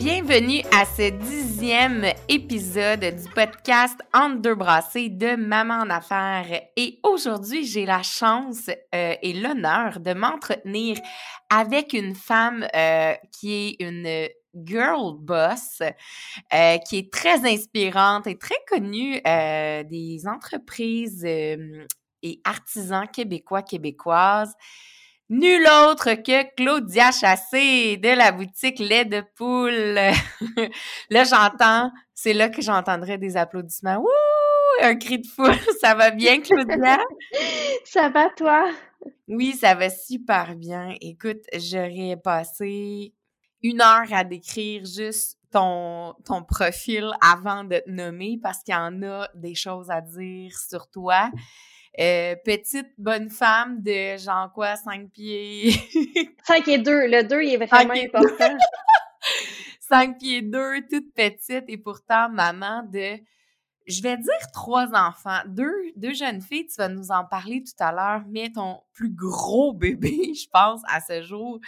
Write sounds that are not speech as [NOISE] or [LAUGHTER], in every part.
Bienvenue à ce dixième épisode du podcast Entre deux brassées de Maman en affaires. Et aujourd'hui, j'ai la chance euh, et l'honneur de m'entretenir avec une femme euh, qui est une girl boss, euh, qui est très inspirante et très connue des entreprises et artisans québécois, québécoises. Nul autre que Claudia Chassé de la boutique Lait de Poule. [LAUGHS] là, j'entends, c'est là que j'entendrai des applaudissements. Ouh, un cri de foule. [LAUGHS] Ça va bien, Claudia? [LAUGHS] ça va, toi? Oui, ça va super bien. Écoute, j'aurais passé une heure à décrire juste ton, ton profil avant de te nommer parce qu'il y en a des choses à dire sur toi. Euh, petite bonne femme de genre quoi, 5 pieds? [LAUGHS] 5 et 2. Le 2, il est vraiment important. [LAUGHS] 5 pieds 2, toute petite et pourtant maman de je vais dire trois enfants, deux, deux jeunes filles, tu vas nous en parler tout à l'heure, mais ton plus gros bébé, [LAUGHS] je pense, à ce jour,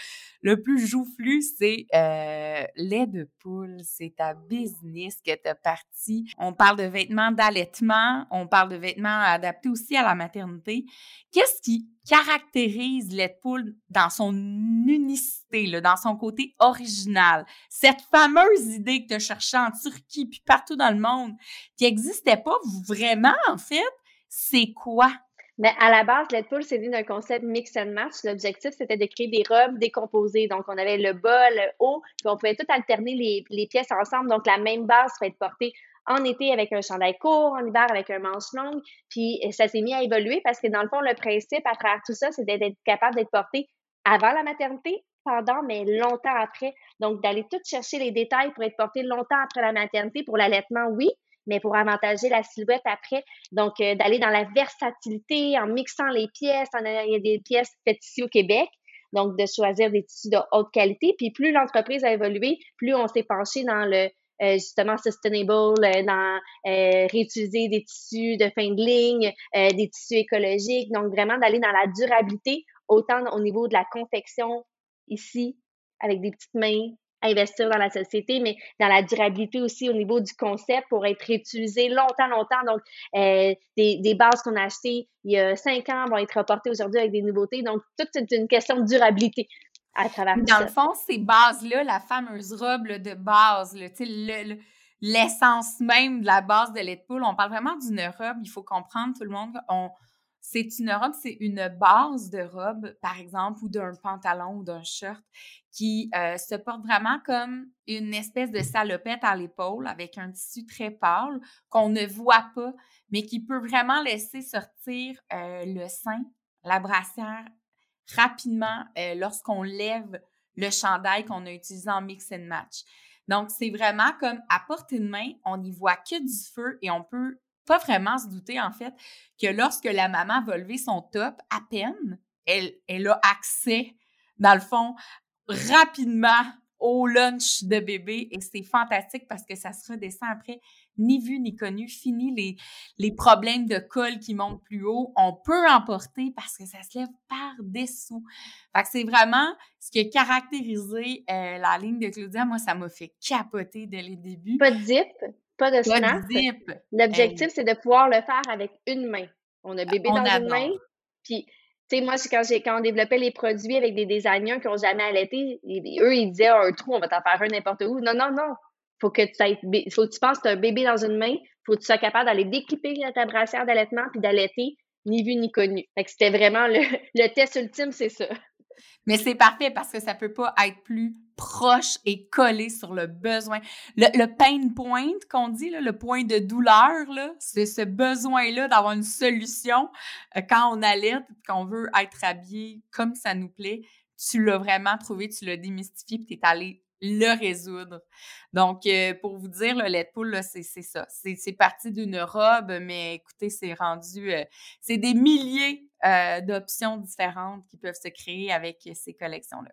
le plus joufflu, c'est euh, lait de poule. C'est ta business que tu as parti. On parle de vêtements d'allaitement, on parle de vêtements adaptés aussi à la maternité. Qu'est-ce qui caractérise poule dans son unicité, dans son côté original? Cette fameuse idée que tu as cherchée en Turquie puis partout dans le monde, qui n'existait pas vraiment, en fait, c'est quoi? Mais à la base, Pool, c'est d'un concept mix and match. L'objectif, c'était de créer des robes décomposées. Donc, on avait le bas, le haut, puis on pouvait tout alterner les, les pièces ensemble. Donc, la même base peut être portée en été avec un chandail court, en hiver avec un manche longue. Puis, ça s'est mis à évoluer parce que, dans le fond, le principe à travers tout ça, c'est d'être capable d'être porté avant la maternité, pendant, mais longtemps après. Donc, d'aller tout chercher les détails pour être porté longtemps après la maternité. Pour l'allaitement, oui, mais pour avantager la silhouette après. Donc, euh, d'aller dans la versatilité en mixant les pièces. il y a des pièces faites ici au Québec. Donc, de choisir des tissus de haute qualité. Puis, plus l'entreprise a évolué, plus on s'est penché dans le euh, justement sustainable, euh, dans réutiliser des tissus de fin de ligne, des tissus écologiques. Donc, vraiment d'aller dans la durabilité, autant au niveau de la confection ici, avec des petites mains, investir dans la société, mais dans la durabilité aussi au niveau du concept pour être réutilisé longtemps, longtemps. Donc, euh, des, des, bases qu'on a achetées il y a cinq ans vont être reportées aujourd'hui avec des nouveautés. Donc, tout est une question de durabilité à travers Dans le fond, ces bases-là, la fameuse robe de base, l'essence même de la base de lait on parle vraiment d'une robe, il faut comprendre tout le monde, on, c'est une robe, c'est une base de robe, par exemple, ou d'un pantalon ou d'un shirt qui euh, se porte vraiment comme une espèce de salopette à l'épaule avec un tissu très pâle qu'on ne voit pas, mais qui peut vraiment laisser sortir euh, le sein, la brassière rapidement euh, lorsqu'on lève le chandail qu'on a utilisé en mix and match. Donc, c'est vraiment comme à portée de main, on n'y voit que du feu et on peut pas vraiment se douter, en fait, que lorsque la maman va lever son top, à peine, elle, elle a accès, dans le fond, rapidement au lunch de bébé et c'est fantastique parce que ça se redescend après, ni vu ni connu, fini les, les problèmes de col qui montent plus haut. On peut emporter parce que ça se lève par-dessous. Fait que c'est vraiment ce qui a caractérisé euh, la ligne de Claudia. Moi, ça m'a fait capoter dès les débuts. Pas de zip? Pas de snap. L'objectif, c'est de pouvoir le faire avec une main. On a bébé dans une main, puis sais, moi, quand, quand on développait les produits avec des designers qui n'ont jamais allaité, eux, ils disaient, oh, un trou, on va t'en faire un n'importe où. Non, non, non. Faut que tu faut que tu penses que tu as un bébé dans une main, faut que tu sois capable d'aller décliper ta brassière d'allaitement puis d'allaiter, ni vu ni connu. Fait que c'était vraiment le [LAUGHS] test ultime, c'est ça. Mais c'est parfait parce que ça peut pas être plus proche et collé sur le besoin. Le, pain point qu'on dit, le point de douleur, c'est ce besoin-là d'avoir une solution euh, quand on allait, qu'on veut être habillé comme ça nous plaît. Tu l'as vraiment trouvé, tu l'as démystifié, puis tu es allé le résoudre. Donc, euh, pour vous dire, le lait de c'est ça. C'est parti d'une robe, mais écoutez, c'est rendu, euh, c'est des milliers euh, d'options différentes qui peuvent se créer avec ces collections-là.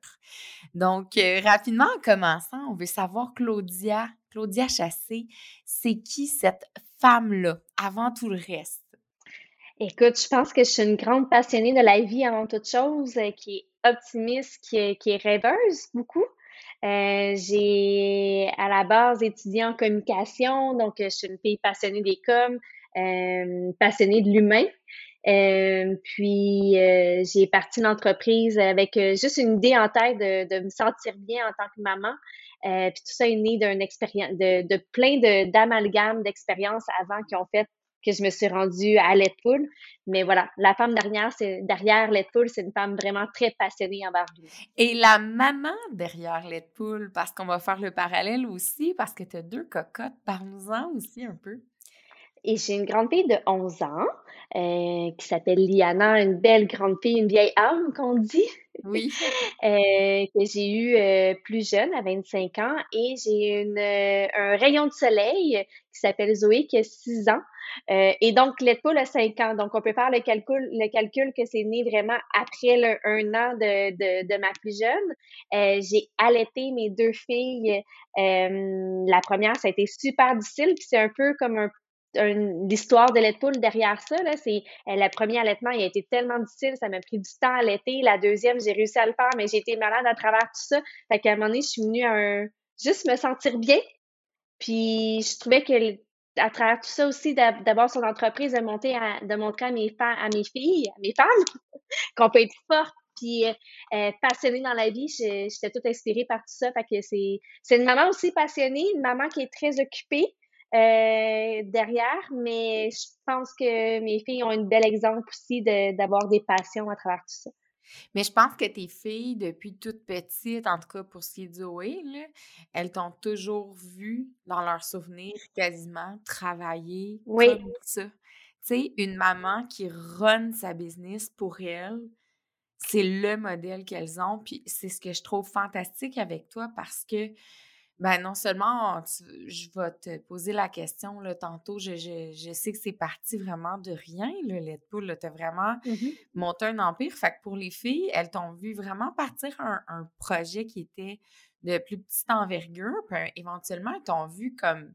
Donc, rapidement, en commençant, on veut savoir, Claudia, Claudia Chassé, c'est qui cette femme-là avant tout le reste? Écoute, je pense que je suis une grande passionnée de la vie avant toute chose, qui est optimiste, qui est rêveuse beaucoup. Euh, j'ai à la base étudié en communication, donc euh, je suis une fille passionnée des coms, euh, passionnée de l'humain. Euh, puis j'ai parti une entreprise avec juste une idée en tête de, de, me sentir bien en tant que maman. puis tout ça est né d'une expérience, de, de plein d'amalgames d'expériences avant qui ont fait que je me suis rendue à Letpool. Mais voilà, la femme derrière, c'est derrière Letpool, c'est une femme vraiment très passionnée en lui. Et la maman derrière Letpool, parce qu'on va faire le parallèle aussi, parce que tu as deux cocottes, parle-nous-en aussi un peu. Et j'ai une grande fille de 11 ans euh, qui s'appelle Liana, une belle grande fille, une vieille âme qu'on dit. Oui. [LAUGHS] euh, que j'ai eu euh, plus jeune, à 25 ans. Et j'ai une euh, un rayon de soleil qui s'appelle Zoé, qui a 6 ans. et donc, Letpoul a 5 ans. Donc, on peut faire le calcul, le calcul que c'est né vraiment après le, un an de, de, de ma plus jeune. j'ai allaité mes deux filles. la première, ça a été super difficile. Puis c'est un peu comme un l'histoire de Letpoul derrière ça. Là, c'est euh, le premier allaitement, a été tellement difficile, ça m'a pris du temps à allaiter. La deuxième, j'ai réussi à le faire, mais j'ai été malade à travers tout ça. Fait qu'à un moment donné, je suis venue à un juste me sentir bien. Puis je trouvais que à travers tout ça aussi, d'avoir son entreprise, de monter de montrer à mes à mes filles, à mes femmes, [LAUGHS] qu'on peut être forte puis euh, euh, passionnée dans la vie. J'étais toute inspirée par tout ça. Fait que c'est une maman aussi passionnée, une maman qui est très occupée, euh, derrière, mais je pense que mes filles ont un bel exemple aussi d'avoir des passions à travers tout ça. Mais je pense que tes filles, depuis toute petite, en tout cas pour ce qui est du Zoé, elles t'ont toujours vu dans leurs souvenirs quasiment travailler comme ça. Tu sais, une maman qui run sa business pour elle, c'est le modèle qu'elles ont. Puis c'est ce que je trouve fantastique avec toi parce que ben non seulement je vais te poser la question là, tantôt, je, je, sais que c'est parti vraiment de rien, le Let Tu as vraiment mmh monté un empire. Fait que pour les filles, elles t'ont vu vraiment partir un, un, projet qui était de plus petite envergure, puis éventuellement, elles t'ont vu comme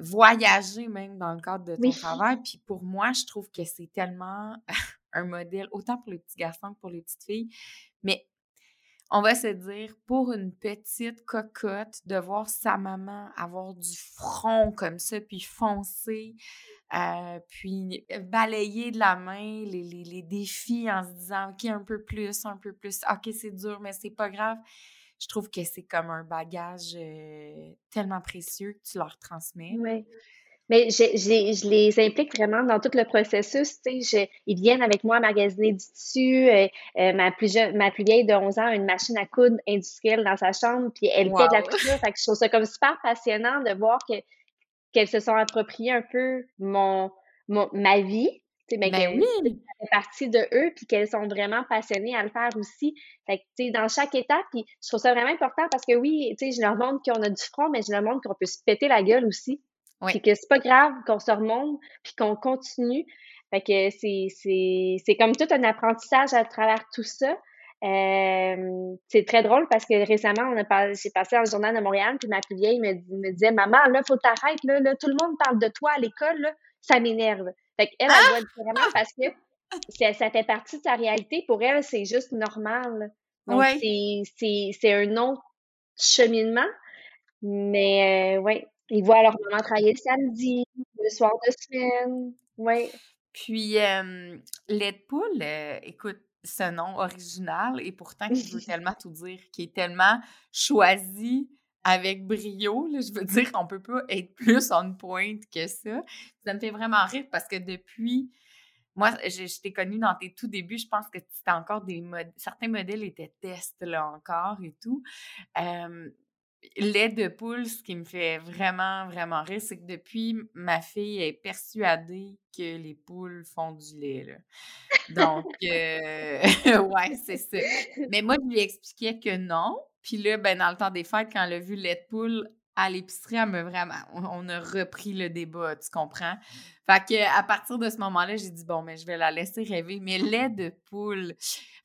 voyager même dans le cadre de ton travail. Puis pour moi, je trouve que c'est tellement [LAUGHS] un modèle, autant pour les petits garçons que pour les petites filles. Mais on va se dire, pour une petite cocotte, de voir sa maman avoir du front comme ça, puis foncer, euh, puis balayer de la main les, les, défis en se disant, OK, un peu plus, un peu plus, OK, c'est dur, mais c'est pas grave. Je trouve que c'est comme un bagage euh, tellement précieux que tu leur transmets. Oui. Mais je, je, les implique vraiment dans tout le processus. Sais, ils viennent avec moi magasiner du tissu. Euh, euh, ma, plus jeune, ma plus vieille de 11 ans a une machine à coudre industrielle dans sa chambre, puis elle fait de la couture. Fait que je trouve ça comme super passionnant de voir que qu'elles se sont appropriées un peu mon, mon ma vie. Mais ben oui. fait partie de eux, puis qu'elles sont vraiment passionnées à le faire aussi. Fait que, tu sais, dans chaque étape, puis je trouve ça vraiment important parce que oui, tu sais, je leur montre qu'on a du front, mais je leur montre qu'on peut se péter la gueule aussi. Oui. que c'est pas grave qu'on se remonte puis qu'on continue. Fait que c'est, comme tout un apprentissage à travers tout ça. Euh, c'est très drôle parce que récemment, on a j'ai passé dans le journal de Montréal, puis ma plus vieille me, me disait Maman, là, faut t'arrêter, là, là, tout le monde parle de toi à l'école, ça m'énerve. Fait qu'elle, elle, elle ah! vraiment parce que ça, ça, fait partie de sa réalité. Pour elle, c'est juste normal. Donc, c'est un autre cheminement. Mais euh, ouais, ils voient leur maman travailler le samedi, le soir de semaine. Oui. Puis, euh, lait de poule, écoute, ce nom original et pourtant qui veut [LAUGHS] tellement tout dire, qui est tellement choisi avec brio. je veux dire, on peut pas être plus on point que ça. Ça me fait vraiment rire parce que depuis, moi, je, t'ai connue dans tes tout débuts, je pense que c'était encore des certains modèles étaient tests là encore et tout. Lait de poule, ce qui me fait vraiment, vraiment rire, c'est que depuis, ma fille est persuadée que les poules font du lait. Là. Donc, [LAUGHS] euh, [LAUGHS] ouais, c'est ça. Mais moi, je lui expliquais que non. Puis là, ben, dans le temps des fêtes, quand elle a vu lait de poule à l'épicerie, elle me vraiment, on, a repris le débat, tu comprends? Fait que à partir de ce moment-là, j'ai dit bon, mais je vais la laisser rêver. Mais lait de poule,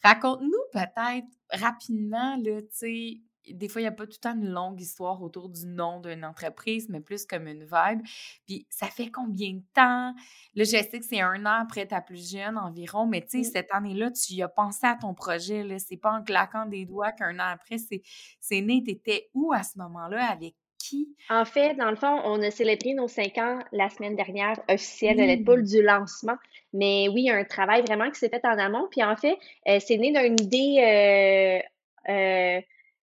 raconte-nous peut-être rapidement, là, tu sais, des fois, il n'y a pas tout le temps une longue histoire autour du nom d'une entreprise, mais plus comme une vibe. Puis, ça fait combien de temps? Là, je sais que c'est un an après ta plus jeune environ, mais tu sais, cette année-là, tu y as pensé à ton projet. Là. C'est pas en claquant des doigts qu'un an après, c'est, né. Tu étais où à ce moment-là? Avec qui? En fait, dans le fond, on a célébré nos cinq ans la semaine dernière officielle de l'épaule mmh. du lancement. Mais oui, un travail vraiment qui s'est fait en amont. Puis en fait, euh, c'est né d'une idée euh, euh,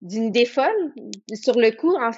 d'une idée. Sur le coup, en,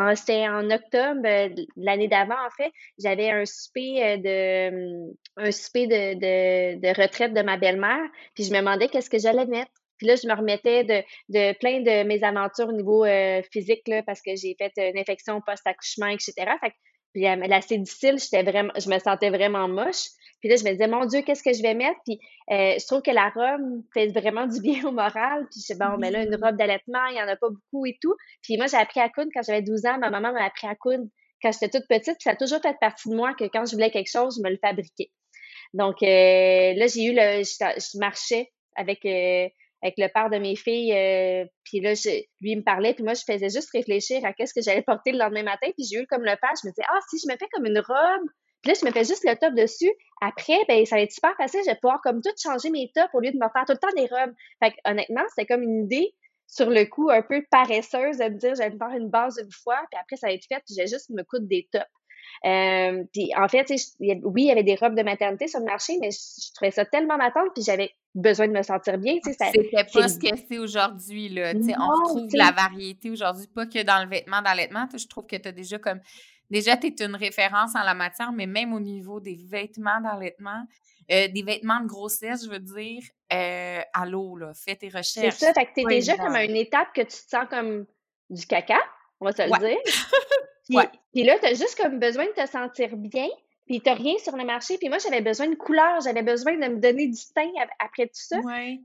en, c'était en octobre euh, l'année d'avant, en fait, j'avais un souper euh, de un souper de, de, de retraite de ma belle-mère, puis je me demandais qu'est-ce que j'allais mettre. Puis là, je me remettais de, de plein de mes aventures au niveau euh, physique, là, parce que j'ai fait une infection post-accouchement, etc. Fait puis la difficile, j'étais vraiment, je me sentais vraiment moche. Puis là, je me disais, mon Dieu, qu'est-ce que je vais mettre? Puis euh, je trouve que la robe fait vraiment du bien au moral. Puis je dis, bon, mais là, une robe d'allaitement, il n'y en a pas beaucoup et tout. Puis moi, j'ai appris à coudre quand j'avais 12 ans. Ma maman m'a appris à coudre quand j'étais toute petite. Puis ça a toujours fait partie de moi que quand je voulais quelque chose, je me le fabriquais. Donc euh, là, j'ai eu le. Je, marchais avec. Euh, avec le père de mes filles, puis là, je, lui, il me parlait, puis moi, je faisais juste réfléchir à qu'est-ce que j'allais porter le lendemain matin, puis j'ai eu comme le père, je me disais, ah, si je me fais comme une robe puis là, je me fais juste le top dessus. Après, ben, ça va être super facile. Je vais pouvoir comme tout changer mes tops au lieu de me faire tout le temps des robes. Fait honnêtement, c'était comme une idée sur le coup un peu paresseuse de me dire, j'allais me faire une base une fois, puis après, ça va être fait, puis j'ai juste me coudre des tops. Euh, puis en fait, oui, il y avait des robes de maternité sur le marché, mais je, trouvais ça tellement matante, puis j'avais besoin de me sentir bien. C'était pas ce que c'est aujourd'hui. Là. on retrouve la variété aujourd'hui, pas que dans le vêtement d'allaitement. Je trouve que tu as déjà comme Déjà, tu es une référence en la matière, mais même au niveau des vêtements d'allaitement, euh, des vêtements de grossesse, je veux dire, euh, à l'eau, là, fais tes recherches. C'est ça, fait que t'es déjà comme à une étape que tu te sens comme du caca, on va se le dire. [LAUGHS] Puis, ouais. puis là, t'as juste comme besoin de te sentir bien, puis t'as rien sur le marché. Puis moi, j'avais besoin de couleur, j'avais besoin de me donner du teint après tout ça. Ouais.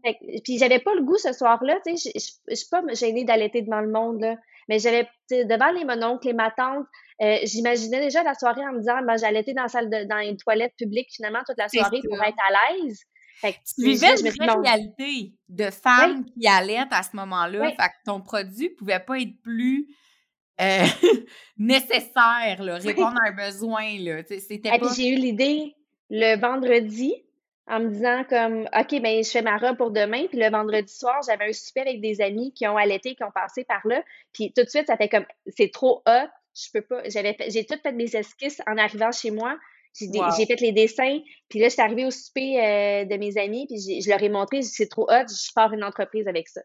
puis j'avais pas le goût ce soir-là, tu sais, je suis pas gênée d'allaiter devant le monde, là. Mais j'avais, devant les mononcles, les ma tante, euh, j'imaginais déjà la soirée en me disant, ben, j'allais être dans la salle de, dans une toilette publique finalement toute la soirée pour être à l'aise. Fait que tu vivais une vraie réalité de femmes qui allaitent à ce moment-là. Fait que ton produit pouvait pas être plus euh, [LAUGHS] nécessaire, là, répondre à un besoin. Là. C'était pas... j'ai eu l'idée le vendredi en me disant comme OK, ben je fais ma robe pour demain. Puis le vendredi soir, j'avais un souper avec des amis qui ont allaité, qui ont passé par là. Puis tout de suite, ça fait comme c'est trop hot. Je peux pas. J'avais j'ai tout fait mes esquisses en arrivant chez moi. J'ai fait les dessins. Puis là, je suis arrivée au souper euh, de mes amis, puis je leur ai montré, c'est trop hot, je pars une entreprise avec ça.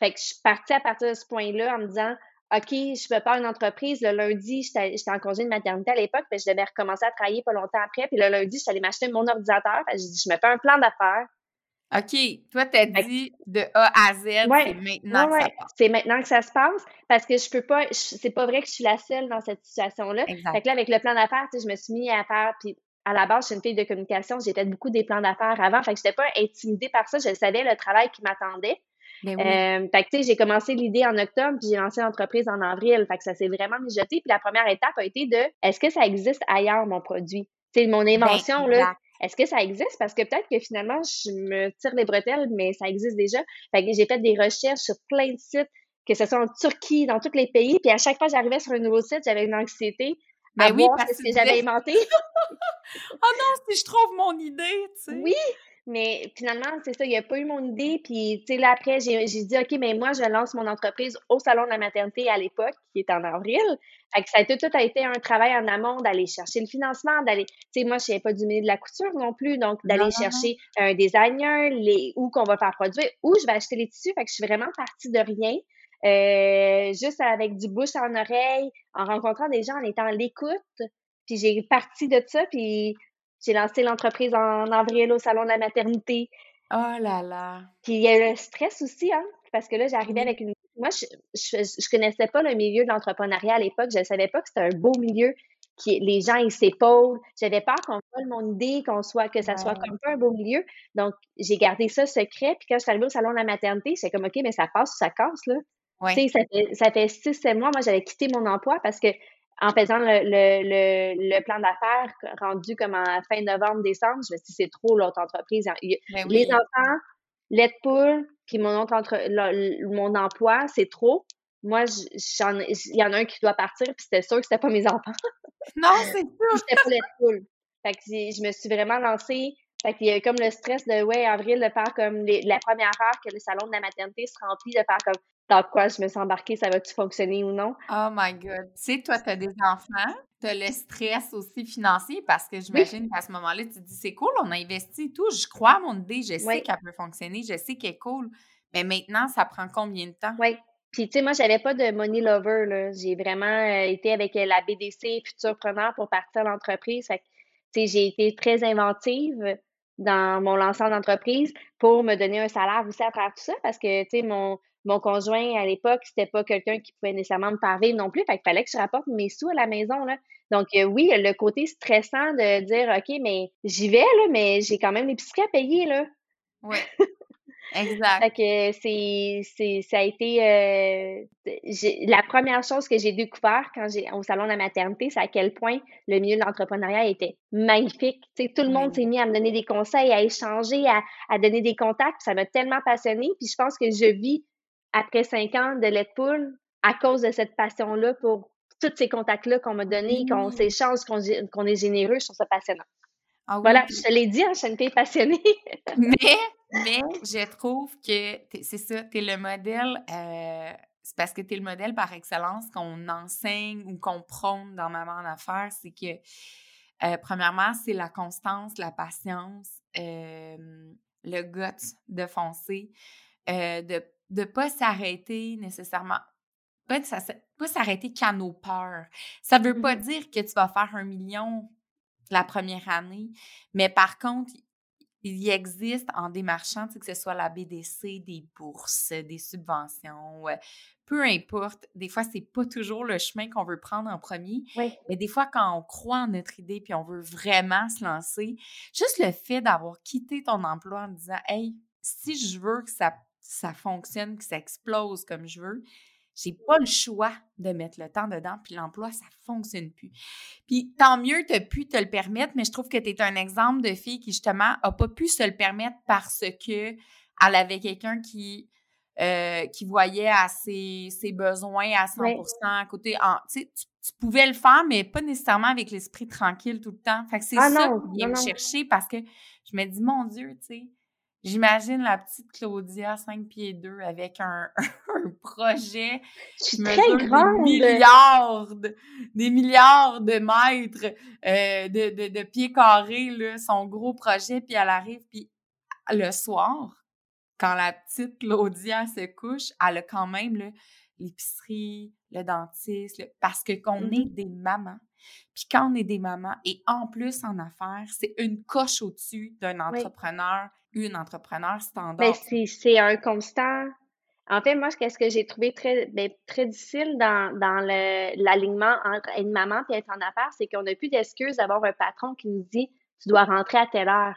Fait que je suis partie à partir de ce point-là en me disant OK, je peux pas une entreprise. Le lundi, j'étais en congé de maternité à l'époque, puis je devais recommencer à travailler pas longtemps après. Puis le lundi, je suis allée m'acheter mon ordinateur. Je dit, je me fais un plan d'affaires. OK. Toi, tu as dit de A à Z, c'est maintenant que ça passe. C'est maintenant que ça se passe parce que je peux pas, c'est pas vrai que je suis la seule dans cette situation-là. Fait que là, avec le plan d'affaires, je me suis mis à faire, puis à la base, je suis une fille de communication, j'ai fait beaucoup des plans d'affaires avant. Fait que j'étais pas intimidée par ça. Je savais le travail qui m'attendait. Ben euh, fait que, tu sais, j'ai commencé l'idée en octobre, puis j'ai lancé l'entreprise en avril. Fait que ça s'est vraiment mijoté. Puis la première étape a été de, est-ce que ça existe ailleurs, mon produit? Sais, mon ben, invention, là, est-ce que ça existe? Parce que peut-être que finalement, je me tire les bretelles, mais ça existe déjà. Fait que j'ai fait des recherches sur plein de sites, que ce soit en Turquie, dans tous les pays. Puis à chaque fois que j'arrivais sur un nouveau site, j'avais une anxiété. Ben oui, parce que, j'avais inventé. [LAUGHS] oh non, si je trouve mon idée, tu sais. Oui, Mais finalement, c'est ça, il n'y a pas eu mon idée. Puis, tu sais, là, après, j'ai dit, OK, mais moi, je lance mon entreprise au Salon de la maternité à l'époque, qui est en avril. Fait que ça a été, tout a été un travail en amont d'aller chercher le financement, d'aller, tu sais, moi, je ne pas du milieu de la couture non plus. Donc, d'aller chercher un designer, les, où qu'on va faire produire, où je vais acheter les tissus. Fait que je suis vraiment partie de rien. Euh, juste avec du bouche en oreille, en rencontrant des gens, en étant à l'écoute. Puis j'ai parti de ça, puis j'ai lancé l'entreprise en avril au salon de la maternité. Oh là là! Puis il y a eu le stress aussi, hein, parce que là, j'arrivais avec une... Moi, je, je, connaissais pas le milieu de l'entrepreneuriat à l'époque. Je savais pas que c'était un beau milieu, qui les gens, ils s'épaulent. J'avais peur qu'on vole mon idée, qu'on soit, que ça soit comme un beau milieu. Donc, j'ai gardé ça secret. Puis quand je suis arrivée au salon de la maternité, j'étais comme, OK, mais ça passe ou ça casse, là. Tu sais, ça fait, ça fait six, sept mois, moi, j'avais quitté mon emploi parce que en faisant le, le, le, plan d'affaires rendu comme en fin novembre, décembre, je me suis dit, c'est trop l'autre entreprise. Ben les enfants, l'aide poule, puis mon autre entre, mon emploi, c'est trop. Moi, il y en a un qui doit partir, puis c'était sûr que c'était pas mes enfants. Non, c'est [LAUGHS] sûr. c'était pas l'aide poule. Fait que je me suis vraiment lancée. Fait qu'il y a comme le stress de, ouais, avril, de faire comme la première heure que le salon de la maternité se remplit, de faire comme, dans quoi je me suis embarquée, ça va-tu fonctionner ou non? Oh my God. Tu sais, toi, tu as des enfants, tu as le stress aussi financier parce que j'imagine qu'à ce moment-là, tu te dis, c'est cool, on a investi et tout, je crois à mon idée, je sais qu'elle peut fonctionner, je sais qu'elle est cool. Mais maintenant, ça prend combien de temps? Oui. Puis, tu sais, moi, j'avais pas de money lover, là. J'ai vraiment euh, été avec euh, la BDC Futurpreneur pour partir à l'entreprise. Fait que, tu sais, j'ai été très inventive dans mon lancement d'entreprise pour me donner un salaire aussi à travers tout ça parce que, tu sais, mon, conjoint, à l'époque, c'était pas quelqu'un qui pouvait nécessairement me faire vivre non plus. Fait qu'il fallait que je rapporte mes sous à la maison, là. Donc, euh, oui, le côté stressant de dire, OK, mais j'y vais, là, mais j'ai quand même l'épicerie à payer, là. Exact. fait que c'est, c'est, ça a été euh, la première chose que j'ai découvert quand j'ai au salon de la maternité, c'est à quel point le milieu de l'entrepreneuriat était magnifique. Tu sais, tout le monde s'est mis à me donner des conseils, à échanger, à, à donner des contacts. ça m'a tellement passionnée. Puis je pense que je vis après cinq ans de let's pool à cause de cette passion-là pour tous ces contacts-là qu'on m'a donnés, qu'on s'échange, qu'on est généreux, je trouve ça passionnant. Ah voilà, je te l'ai dit, hein, je suis une fille passionnée. [LAUGHS] mais, mais [LAUGHS] je trouve que c'est ça, tu es le modèle, euh, c'est parce que tu es le modèle par excellence qu'on enseigne ou qu'on prône dans Maman en affaires, c'est que, euh, premièrement, c'est la constance, la patience, euh, le guts de foncer, de de pas s'arrêter nécessairement, pas, pas s'arrêter qu'à nos peurs. Ça veut pas mmh dire que tu vas faire un million la première année, mais par contre, il y existe en démarchant, que ce soit la BDC, des bourses, des subventions, peu importe. Des fois, c'est pas toujours le chemin qu'on veut prendre en premier. Mais des fois, quand on croit en notre idée puis on veut vraiment se lancer, juste le fait d'avoir quitté ton emploi en disant Hey, si je veux que ça ça fonctionne, que ça explose comme je veux, j'ai pas le choix de mettre le temps dedans, puis l'emploi, ça fonctionne plus. Puis tant mieux, tu as pu te le permettre, mais je trouve que tu es un exemple de fille qui, justement, a pas pu se le permettre parce que elle avait quelqu'un qui, euh, qui voyait à ses, besoins à 100 à côté. tu, tu pouvais le faire, mais pas nécessairement avec l'esprit tranquille tout le temps. Fait que c'est ah ça qui vient me chercher parce que je me dis, mon Dieu, tu sais, J'imagine la petite Claudia, 5 pieds 2, avec un, [LAUGHS] projet qui très grande. des milliards, de, des milliards de mètres euh, de, de, pieds carrés, là, son gros projet, puis elle arrive, puis le soir, quand la petite Claudia se couche, elle a quand même l'épicerie, le dentiste, parce que qu'on est mm-hmm. des mamans. Puis quand on est des mamans, et en plus en affaires, c'est une coche au-dessus d'un entrepreneur une entrepreneur standard? Ben, c'est un constant. En fait, moi, qu'est-ce que j'ai trouvé très, ben, très difficile dans, dans l'alignement entre être maman et être en affaires, c'est qu'on n'a plus d'excuses d'avoir un patron qui nous dit tu dois rentrer à telle heure.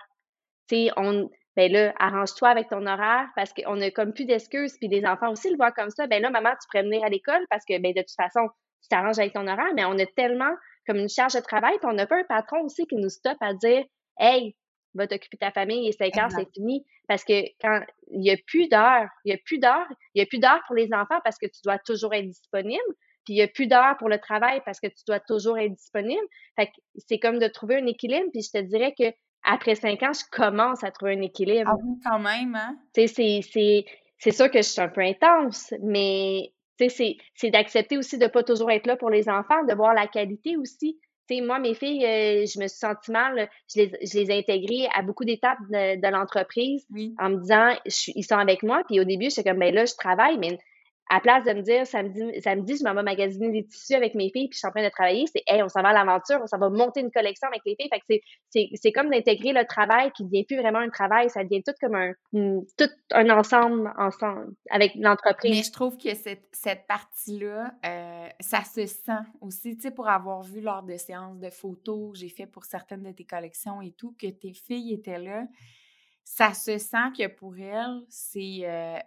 Tu on, ben là, arrange-toi avec ton horaire parce qu'on n'a comme plus d'excuses. Puis les enfants aussi le voient comme ça. Ben là, maman, tu pourrais venir à l'école parce que, ben, de toute façon, tu t'arranges avec ton horaire, mais on a tellement comme une charge de travail, puis on n'a pas un patron aussi qui nous stoppe à dire Hey, va t'occuper de ta famille et 5 heures, c'est fini. Parce que quand il n'y a plus d'heures, il n'y a plus d'heures, il n'y a plus d'heures pour les enfants parce que tu dois toujours être disponible. Puis il n'y a plus d'heures pour le travail parce que tu dois toujours être disponible. Fait que c'est comme de trouver un équilibre. Puis je te dirais que après cinq ans, je commence à trouver un équilibre. Ah oui, quand même, hein? Tu sais, c'est sûr que je suis un peu intense, mais tu sais, c'est d'accepter aussi de pas toujours être là pour les enfants, de voir la qualité aussi. Tu sais, moi, mes filles, euh, je me suis sentie mal. Je les, je les ai intégrées à beaucoup d'étapes de, de l'entreprise en me disant, ils sont avec moi. Puis au début, j'étais comme, ben là, je travaille, mais à place de me dire samedi, samedi je m'en vais magasiner des tissus avec mes filles puis je suis en train de travailler, c'est hey, on s'en va à l'aventure, on s'en va monter une collection avec les filles. Fait que c'est, c'est, comme d'intégrer le travail qui devient plus vraiment un travail, ça devient tout comme un tout un ensemble ensemble avec l'entreprise. Mais je trouve que cette, cette partie-là, euh, ça se sent aussi, tu sais, pour avoir vu lors de séances de photos que j'ai fait pour certaines de tes collections et tout, que tes filles étaient là. Ça se sent que pour elles, c'est euh,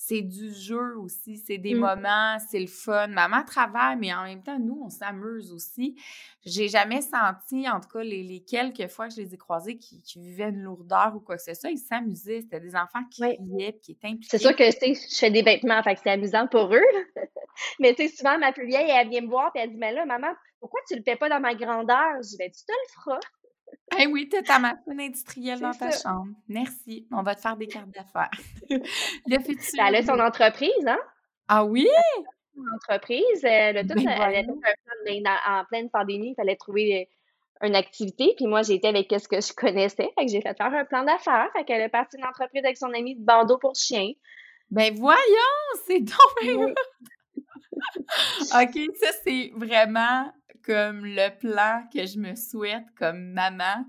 c'est du jeu aussi, c'est des mmh. moments, c'est le fun. Maman travaille, mais en même temps, nous, on s'amuse aussi. J'ai jamais senti, en tout cas, les, quelques fois que je les ai croisés qui, vivaient une lourdeur ou quoi que ce soit, ils s'amusaient. C'était des enfants qui riaient, qui étaient impliqués. C'est sûr que, tu je fais des vêtements, fait que c'est amusant pour eux. [LAUGHS] mais tu sais, souvent, ma plus vieille, elle vient me voir et elle dit, mais là, maman, pourquoi tu le fais pas dans ma grandeur? Je dis, ben, tu te le feras. Eh oui, tu as ta machine industrielle dans ta chambre. Merci. On va te faire des cartes d'affaires. le futur. Elle a son entreprise, hein? Ah oui? Son entreprise. Elle a tout, ben elle a tout un plan en pleine pandémie. Il fallait trouver une activité. Puis moi, j'étais avec ce que je connaissais. Fait que j'ai fait faire un plan d'affaires. Fait qu'elle a parti une entreprise avec son ami de bandeau pour chien. Ben voyons! C'est donc [LAUGHS] OK, ça, c'est vraiment comme le plan que je me souhaite comme maman,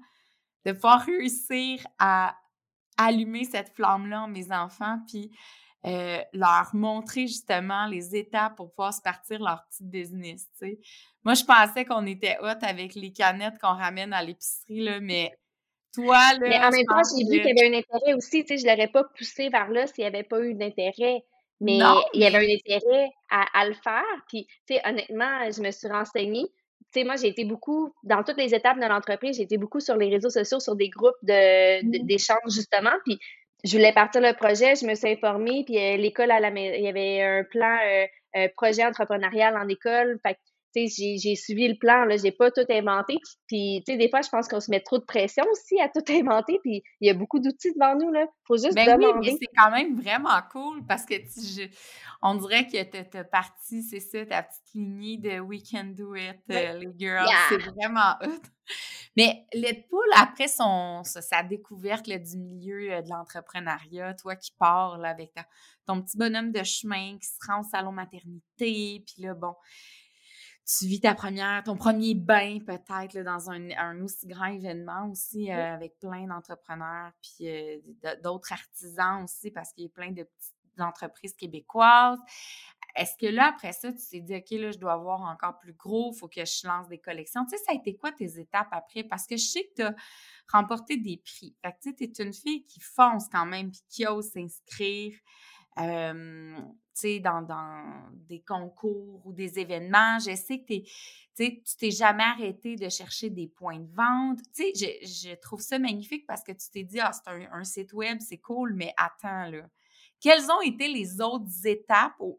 de pouvoir réussir à allumer cette flamme-là en mes enfants, puis euh, leur montrer justement les étapes pour pouvoir se partir leur petite business. Moi, je pensais qu'on était hot avec les canettes qu'on ramène à l'épicerie, là, mais toi, là... Mais en même temps, j'ai vu qu'il y avait un intérêt aussi, tu sais, je l'aurais pas poussé vers là s'il n'y avait pas eu d'intérêt. Mais il y avait un intérêt à, à le faire. Puis, tu sais, honnêtement, je me suis renseignée tu sais, moi, j'ai été beaucoup, dans toutes les étapes de l'entreprise, j'ai été beaucoup sur les réseaux sociaux, sur des groupes de, mmh. d'échange, justement. Puis, je voulais partir le projet, je me suis informée, puis euh, l'école, à la, il y avait un plan euh, euh, projet entrepreneurial en école. Fait j'ai suivi le plan, là, j'ai pas tout inventé. Puis, tu sais, des fois, je pense qu'on se met trop de pression aussi à tout [LAUGHS] inventer, puis il y a beaucoup d'outils devant nous, là. Faut juste ben demander. Oui, mais c'est quand même vraiment cool parce que on dirait que tu as parti, c'est ça, ta petite lignée de We Can Do It, euh, les girls. C'est vraiment hot. Mais Pool, après son, sa, découverte là, du milieu euh, de l'entrepreneuriat, toi qui pars là, avec ton petit bonhomme de chemin qui se rend au salon maternité, puis là, bon, tu vis ta première, ton premier bain peut-être dans un, aussi grand événement aussi euh, avec plein d'entrepreneurs puis euh, d'autres artisans aussi parce qu'il y a plein de petites entreprises québécoises. Est-ce que là, après ça, tu t'es dit, OK, là, je dois avoir encore plus gros, il faut que je lance des collections? Tu sais, ça a été quoi tes étapes après? Parce que je sais que tu as remporté des prix. Fait que tu sais, es une fille qui fonce quand même puis qui ose s'inscrire dans, dans des concours ou des événements. Je sais que tu t'es jamais arrêté de chercher des points de vente. Tu sais, je, trouve ça magnifique parce que tu t'es dit, ah, c'est un, site web, c'est cool, mais attends, là. Quelles ont été les autres étapes au,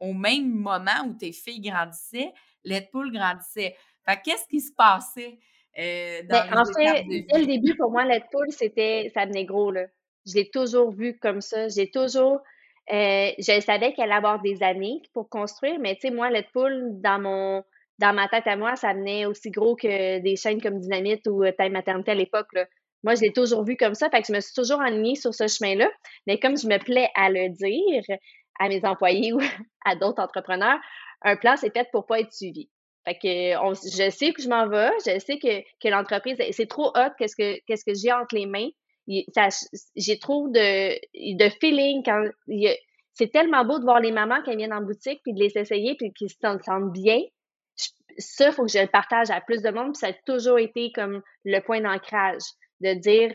au, même moment où tes filles grandissaient, Letpool grandissait? Fait qu'est-ce qui se passait euh, dans ben, En fait, dès le début, pour moi, Letpool, c'était, ça venait gros, là. Je l'ai toujours vu comme ça. J'ai toujours euh, je savais qu'elle allait avoir des années pour construire, mais tu sais, moi, Letpool, dans mon dans ma tête à moi, ça venait aussi gros que des chaînes comme Dynamite ou euh, Taille Maternité à l'époque. Moi, je l'ai toujours vu comme ça, fait que je me suis toujours alignée sur ce chemin-là. Mais comme je me plais à le dire à mes employés [LAUGHS] ou à d'autres entrepreneurs, un plan, c'est fait pour pas être suivi. Fait que je sais que je m'en vais, je sais que, que l'entreprise, c'est trop hot qu'est-ce que qu'est-ce que j'ai entre les mains j'ai trop de, de feeling quand c'est tellement beau de voir les mamans qui viennent en boutique puis de les essayer puis qu'ils se sentent bien. Ça, il faut que je le partage à plus de monde. Puis ça a toujours été comme le point d'ancrage de dire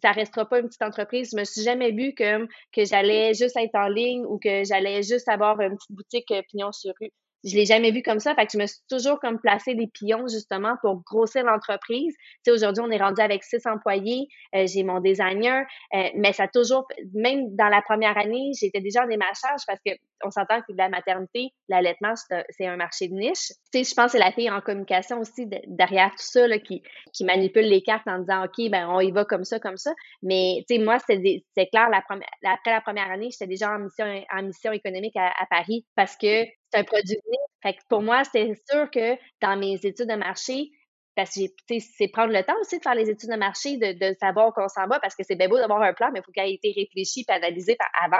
ça restera pas une petite entreprise. Je me suis jamais vue comme que j'allais juste être en ligne ou que j'allais juste avoir une petite boutique euh, pignon sur rue je l'ai jamais vu comme ça. Fait que je me suis toujours comme placé des pions justement pour grossir l'entreprise. Tu sais, aujourd'hui, on est rendu avec six employés. Euh, j'ai mon designer, euh, mais ça a toujours, même dans la première année, j'étais déjà en démarchage parce que on s'entend que la maternité, l'allaitement, c'est un, marché de niche. Tu sais, je pense que c'est la fille en communication aussi derrière tout ça là, qui, qui manipule les cartes en disant OK, ben on y va comme ça, comme ça. Mais tu sais, moi, c'était clair, la première, après la première année, j'étais déjà en mission, en mission économique à, Paris parce que c'est un produit Fait que pour moi, c'était sûr que dans mes études de marché, parce que c'est prendre le temps aussi de faire les études de marché, de, de savoir qu'on s'en va, parce que c'est bien beau d'avoir un plan, mais il faut qu'il ait été réfléchi et analysé avant.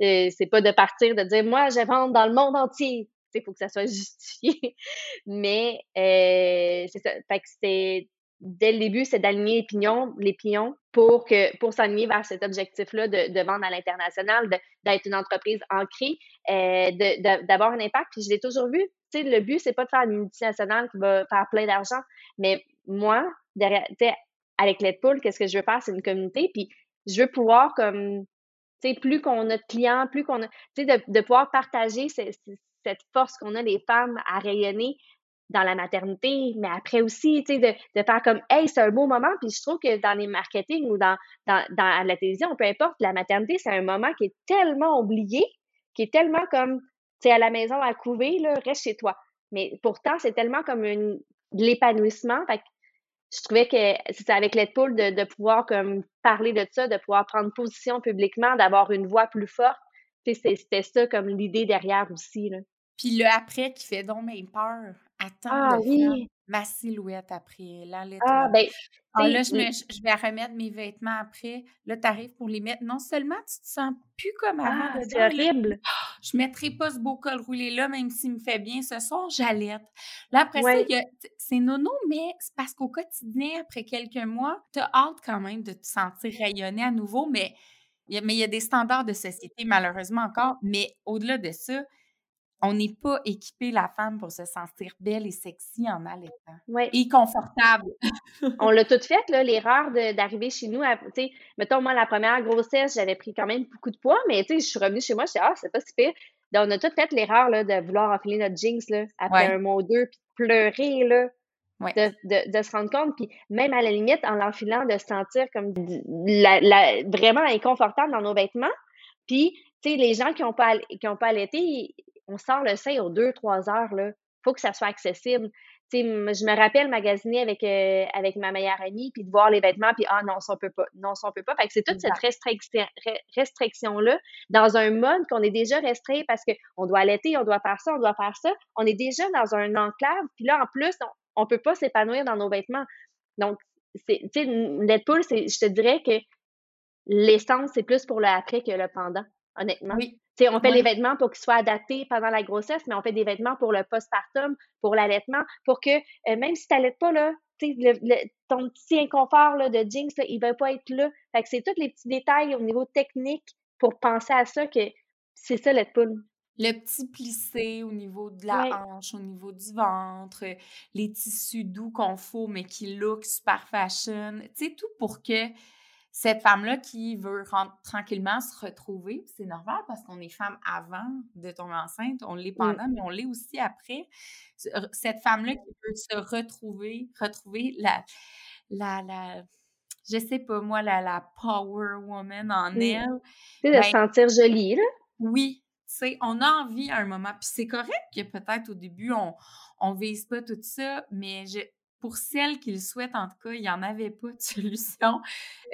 Euh, c'est pas de partir de dire moi, je vendre dans le monde entier. Il faut que ça soit [LAUGHS] justifié. mais euh, c'est ça. Fait que c'était dès le début, c'est d'aligner les pignons, les pignons pour que pour s'aligner vers cet objectif-là de, de, vendre à l'international, d'être une entreprise ancrée, euh, d'avoir un impact. Puis je l'ai toujours vu. Tu sais, le but, c'est pas de faire une multinationale qui va faire plein d'argent, mais moi, derrière, avec Letpool, qu'est-ce que je veux faire, c'est une communauté. Puis je veux pouvoir comme tu sais, plus qu'on a de clients, plus qu'on a, tu sais, de, de pouvoir partager cette force qu'on a les femmes à rayonner dans la maternité, mais après aussi, tu sais, de, de, faire comme, hey, c'est un beau moment. Puis je trouve que dans les marketing ou dans, dans, dans la télévision, peu importe, la maternité, c'est un moment qui est tellement oublié, qui est tellement comme, tu sais, à la maison à couver, là, reste chez toi. Mais pourtant, c'est tellement comme une, de l'épanouissement. Fait que je trouvais que c'était avec Letpool de, de pouvoir comme parler de ça, de pouvoir prendre position publiquement, d'avoir une voix plus forte. C'était ça comme l'idée derrière aussi. Là. Puis le après qui fait donc mes peur. Attends ah, oui. ma silhouette après. Là, ah, ben, ah, là, je, je, vais remettre mes vêtements après. Là, tu arrives pour les mettre. Non seulement tu te sens plus comme avant. Ah, c'est horrible. [GASPS] je ne mettrai pas ce beau col roulé-là, même s'il me fait bien. Ce soir, j'allaite. Là, après ça, c'est nono, mais c'est parce qu'au quotidien, après quelques mois, tu as hâte quand même de te sentir rayonner à nouveau, mais mais il y a des standards de société, malheureusement encore. Mais au-delà de ça, on n'est pas équipé, la femme, pour se sentir belle et sexy en allaitant. Oui. Et confortable. on [LAUGHS] l'a tout fait, là, l'erreur d'arriver chez nous. Tu sais, mettons, moi, la première grossesse, j'avais pris quand même beaucoup de poids, mais tu sais, je suis revenue chez moi, je suis ah, c'est pas si pire. Donc, on a tout fait l'erreur, là, de vouloir enfiler notre jeans, là, après un mois ou deux, puis pleurer, là. De, de, de, se rendre compte, puis même à la limite, en l'enfilant, de se sentir comme la, la, vraiment inconfortable dans nos vêtements. Puis, tu sais, les gens qui n'ont pas, qui ont pas allaité, on sort le sein aux deux, trois heures, là. Faut que ça soit accessible. je me rappelle magasiner avec, euh, avec ma meilleure amie, puis de voir les vêtements, puis ah non, ça on peut pas, non, ça on peut pas. Fait que c'est toute cette restriction-là dans un mode qu'on est déjà restreint parce qu'on doit allaiter, on doit faire ça, on doit faire ça. On est déjà dans un enclave, puis là, en plus, on, on peut pas s'épanouir dans nos vêtements. Donc, c'est, tu sais, je te dirais que l'essence, c'est plus pour le après que le pendant, honnêtement. Oui on fait les vêtements pour qu'ils soient adaptés pendant la grossesse, mais on fait des vêtements pour le postpartum, pour l'allaitement, pour que euh, même si tu n'allaites pas, là, ton petit inconfort là, de jeans, il ne va pas être là. Fait que c'est tous les petits détails au niveau technique pour penser à ça que c'est ça l'être poule. Le petit plissé au niveau de la hanche, au niveau du ventre, les tissus doux qu'on faut, mais qui look super fashion. Tu sais, tout pour que cette femme-là qui veut tranquillement se retrouver, c'est normal parce qu'on est femme avant de tomber enceinte, on l'est pendant, mais on l'est aussi après. Cette femme-là qui veut se retrouver, retrouver la, la, la je sais pas moi, la, la power woman en elle. Tu sais, de se ben sentir jolie, là. Oui, tu sais, on a envie à un moment, puis c'est correct que peut-être au début, on, on vise pas tout ça, mais je, pour celles qui le souhaitent, en tout cas, il n'y en avait pas de [LAUGHS] solution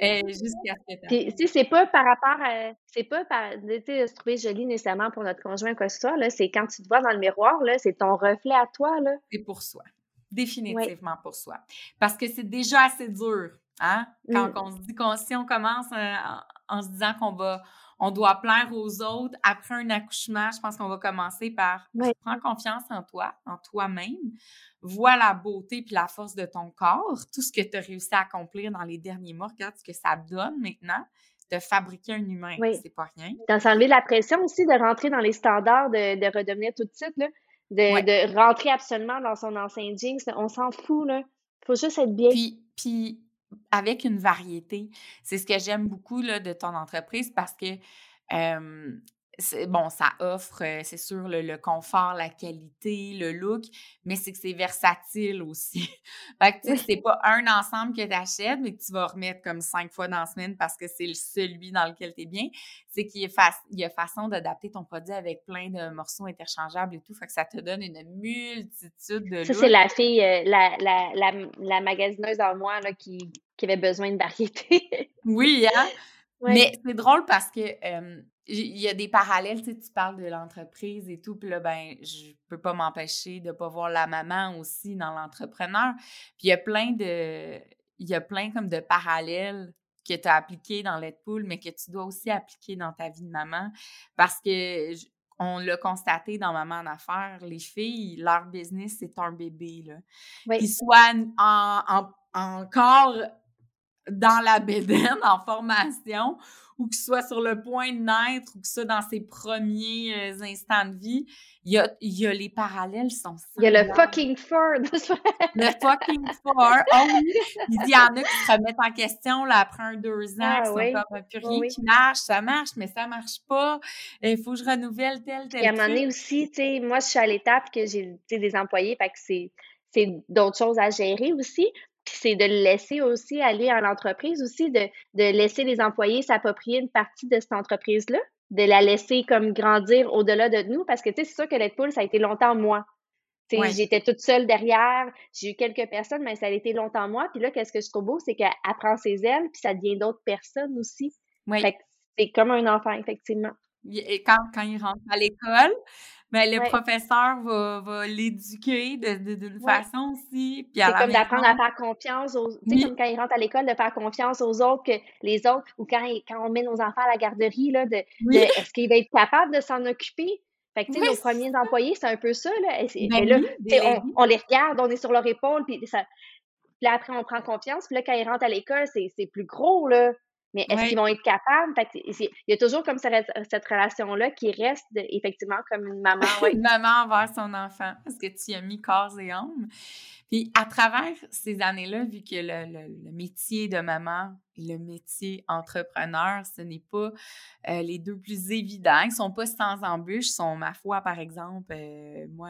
euh, jusqu'à ce Si c'est pas par rapport à. C'est pas par. se trouver jolie nécessairement pour notre conjoint, quoi que ce soit, là. C'est quand tu te vois dans le miroir, là, c'est ton reflet à toi, là. C'est pour soi. Définitivement pour soi. Parce que c'est déjà assez dur, hein? Quand on se dit qu'on, si on commence euh, en, se disant qu'on va on doit plaire aux autres. Après un accouchement, je pense qu'on va commencer par prendre confiance en toi, en toi-même vois la beauté puis la force de ton corps, tout ce que tu as réussi à accomplir dans les derniers mois, regarde ce que ça donne maintenant de fabriquer un humain. C'est pas rien. D'en s'enlever la pression aussi de rentrer dans les standards, de, de redevenir tout de suite, là, de, de, rentrer absolument dans son ancien jeans. On s'en fout, là. faut juste être bien. Puis, puis avec une variété. C'est ce que j'aime beaucoup de ton entreprise parce que bon, ça offre, euh, c'est sûr, le, confort, la qualité, le look, mais c'est que c'est versatile aussi. [LAUGHS] fait que, tu sais, c'est pas un ensemble que tu achètes, mais que tu vas remettre comme cinq fois dans la semaine parce que c'est celui dans lequel tu es bien. C'est qu'il y, a façon d'adapter ton produit avec plein de morceaux interchangeables et tout. Fait que ça te donne une multitude de Ça, c'est la fille, euh, la, la, la, la, magasineuse en moi là, qui, qui avait besoin de variété. oui, hein? [LAUGHS] Mais c'est drôle parce que il y a des parallèles, tu, sais, tu parles de l'entreprise et tout, puis là, ben, je peux pas m'empêcher de pas voir la maman aussi dans l'entrepreneur. Puis il y a plein de, il y a plein comme de parallèles que tu as appliqués dans Pool, mais que tu dois aussi appliquer dans ta vie de maman parce que on l'a constaté dans Maman en affaires, les filles, leur business, c'est un bébé. Là. Oui. Qu'ils soient en, en, encore dans la bédaine, en formation, ou ce soit sur le point de naître, ou que soit dans ses premiers euh, instants de vie, il y a, y a, les parallèles sont Il y a le fucking fur. [LAUGHS] le fucking fur. Oh oui. Il y en a qui se remettent en question là, après un deux ans, ah, qui oui. sont comme plus rien qui marche, ça marche, mais ça marche pas. Il faut que je renouvelle tel, tel. Et à un moment donné aussi, tu sais, moi, je suis à l'étape que j'ai des employés, fait que c'est c'est d'autres choses à gérer aussi c'est de le laisser aussi aller à l'entreprise aussi, de, de laisser les employés s'approprier une partie de cette entreprise-là, de la laisser comme grandir au-delà de nous, parce que, tu sais, c'est sûr que Letpool, ça a été longtemps moi. Ouais. J'étais toute seule derrière, j'ai eu quelques personnes, mais ça a été longtemps moi. Puis là, qu'est-ce que je trouve beau, c'est qu'elle apprend ses ailes, puis ça devient d'autres personnes aussi. Fait c'est comme un enfant, effectivement. Et quand, quand il rentre à l'école, ben, le professeur va, va l'éduquer d'une de, façon aussi. C'est comme d'apprendre à faire confiance aux. Tu sais, comme quand il rentre à l'école, de faire confiance aux autres que les autres, ou quand, quand on met nos enfants à la garderie, là, de, est-ce qu'il va être capable de s'en occuper? Fait que, tu sais, nos premiers employés, c'est un peu ça, là. Ben là on, on, les regarde, on est sur leur épaule, puis ça. Puis là, après, on prend confiance. Puis là, quand ils rentrent à l'école, c'est plus gros, là. Mais est-ce qu'ils vont être capables? Fait il y a toujours comme cette, relation-là qui reste effectivement comme une maman. [LAUGHS] une maman envers son enfant, parce que tu y as mis corps et âme. Puis à travers ces années-là, vu que le, métier de maman et le métier entrepreneur, ce n'est pas euh, les deux plus évidents. Ils sont pas sans embûches. Sont, ma foi, par exemple, euh, moi,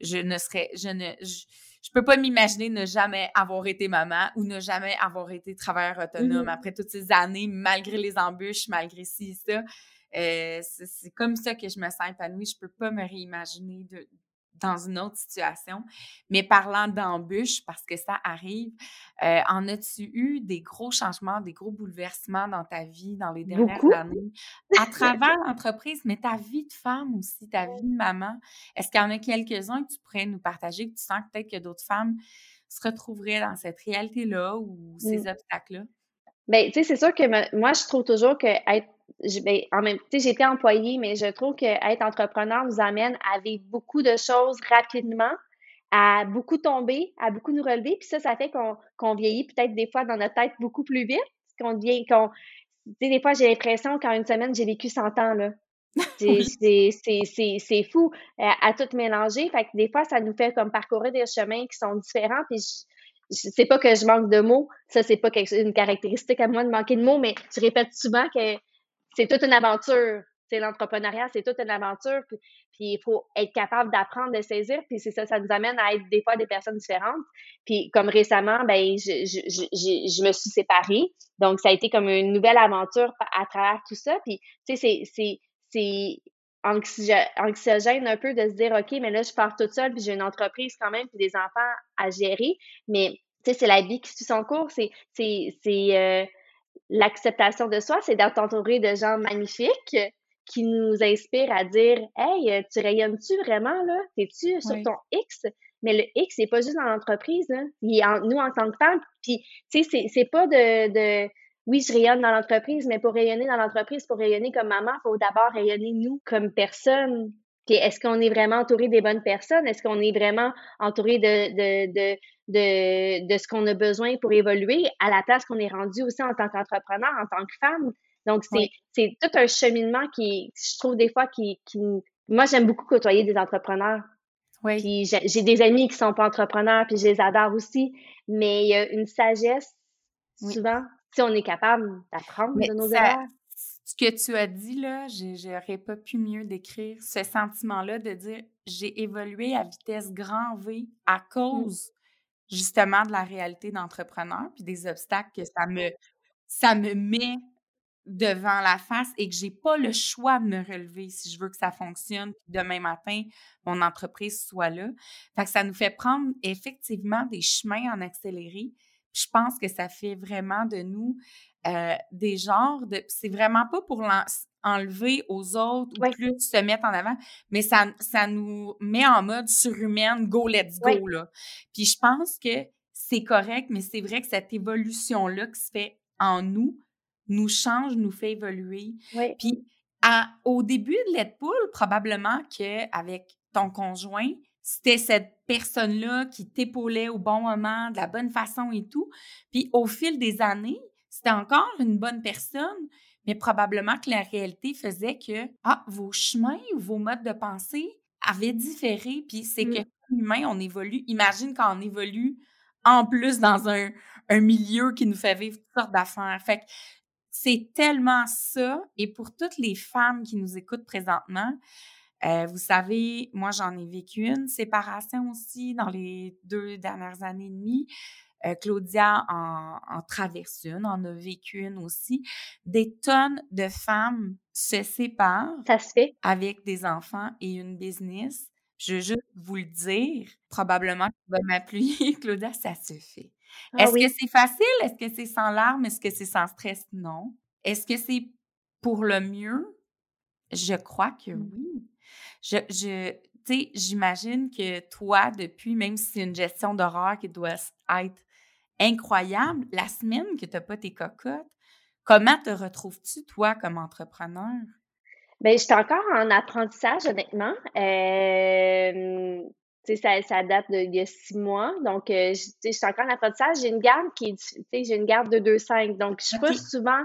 je, ne serais... Je ne, je peux pas m'imaginer ne jamais avoir été maman ou ne jamais avoir été travailleur autonome mm-hmm. après toutes ces années, malgré les embûches, malgré ci, ça. Euh, c'est comme ça que je me sens épanouie. Je peux pas me réimaginer de, dans une autre situation. Mais parlant d'embûches, parce que ça arrive, euh, en as-tu eu des gros changements, des gros bouleversements dans ta vie dans les dernières années, à travers l'entreprise, mais ta vie de femme aussi, ta vie de maman? Est-ce qu'il y en a quelques-uns que tu pourrais nous partager, que tu sens peut-être que d'autres femmes se retrouveraient dans cette réalité-là ou ces mmh. obstacles-là? Bien, tu sais, c'est sûr que moi, je trouve toujours que être ben, en même temps, j'étais employée, mais je trouve qu'être entrepreneur nous amène à vivre beaucoup de choses rapidement, à beaucoup tomber, à beaucoup nous relever. Puis ça, ça fait qu'on vieillit peut-être des fois dans notre tête beaucoup plus vite. Qu'on devient, qu'on, des fois, j'ai l'impression qu'en une semaine, j'ai vécu 100 ans, là. [LAUGHS] C'est fou à, à, tout mélanger. Fait que des fois, ça nous fait comme parcourir des chemins qui sont différents. Puis sais pas que je manque de mots. Ça, c'est pas quelque, une caractéristique à moi de manquer de mots, mais je répète souvent que c'est toute une aventure. L'entrepreneuriat, c'est toute une aventure. Puis, il faut être capable d'apprendre, de saisir. Puis c'est ça, ça nous amène à être des fois des personnes différentes. Puis comme récemment, ben je, je, je, je, me suis séparée. Donc ça a été comme une nouvelle aventure à travers tout ça. Puis tu sais, c'est c'est anxiogène un peu de se dire OK, mais là je pars toute seule puis j'ai une entreprise quand même puis des enfants à gérer. Mais tu sais, c'est la vie qui suit son cours. C'est c'est c'est euh, l'acceptation de soi, c'est d'être entouré de gens magnifiques qui nous inspirent à dire Hey, tu rayonnes-tu vraiment là? T'es-tu sur ton X? Mais le X, c'est pas juste dans l'entreprise, hein. Il en, nous, en tant que femmes, puis, tu sais, c'est pas de, de, oui, je rayonne dans l'entreprise, mais pour rayonner dans l'entreprise, pour rayonner comme maman, il faut d'abord rayonner nous comme personne. Puis est-ce qu'on est vraiment entouré des bonnes personnes? Est-ce qu'on est vraiment entouré de, de, de, de, de ce qu'on a besoin pour évoluer à la place qu'on est rendu aussi en tant qu'entrepreneur, en tant que femme? Donc, c'est tout un cheminement qui, je trouve des fois, qui, qui moi, j'aime beaucoup côtoyer des entrepreneurs. Oui. Puis j'ai des amis qui sont pas entrepreneurs, puis je les adore aussi, mais il y a une sagesse, souvent, si on est capable d'apprendre de nos erreurs ce que tu as dit, là, j'aurais pas pu mieux décrire ce sentiment-là de dire j'ai évolué à vitesse grand V à mmh. cause justement de la réalité d'entrepreneur puis des obstacles que ça me, ça me met devant la face et que j'ai pas le choix de me relever si je veux que ça fonctionne, demain matin, mon entreprise soit là. Fait que ça nous fait prendre effectivement des chemins en accéléré. je pense que ça fait vraiment de nous euh, des genres de. C'est vraiment pas pour enlever aux autres ou plus se mettre en avant, mais ça, ça nous met en mode surhumaine, go, let's go, là. Puis je pense que c'est correct, mais c'est vrai que cette évolution-là qui se fait en nous nous change, nous fait évoluer. Puis à, au début de Letpool, probablement qu'avec ton conjoint, c'était cette personne-là qui t'épaulait au bon moment, de la bonne façon et tout. Puis au fil des années, c'était encore une bonne personne, mais probablement que la réalité faisait que ah, vos chemins, vos modes de pensée avaient différé. Puis c'est que comme humain, on évolue. Imagine quand on évolue en plus dans un, un milieu qui nous fait vivre toutes sortes d'affaires. Fait que c'est tellement ça. Et pour toutes les femmes qui nous écoutent présentement, euh, vous savez, moi, j'en ai vécu une séparation aussi dans les deux dernières années et demie. Euh, Claudia en, en, traverse une, en a vécu une aussi. Des tonnes de femmes se séparent. Ça se fait. Avec des enfants et une business. Je veux juste vous le dire. Probablement que tu vas m'appuyer, [LAUGHS] Claudia, ça se fait. Ah Est-ce que c'est facile? Est-ce que c'est sans larmes? Est-ce que c'est sans stress? Non. Est-ce que c'est pour le mieux? Je crois que mmh. oui. Je, je tu sais, j'imagine que toi, depuis, même si c'est une gestion d'horreur qui doit être incroyable, la semaine que tu n'as pas tes cocottes, comment te retrouves-tu, toi, comme entrepreneur? Bien, je suis encore en apprentissage, honnêtement. Euh, ça, ça date d'il y a six mois. Donc, euh, je, suis encore en apprentissage. J'ai une garde qui est, j'ai une garde de 2-5. Donc, je suis pas souvent,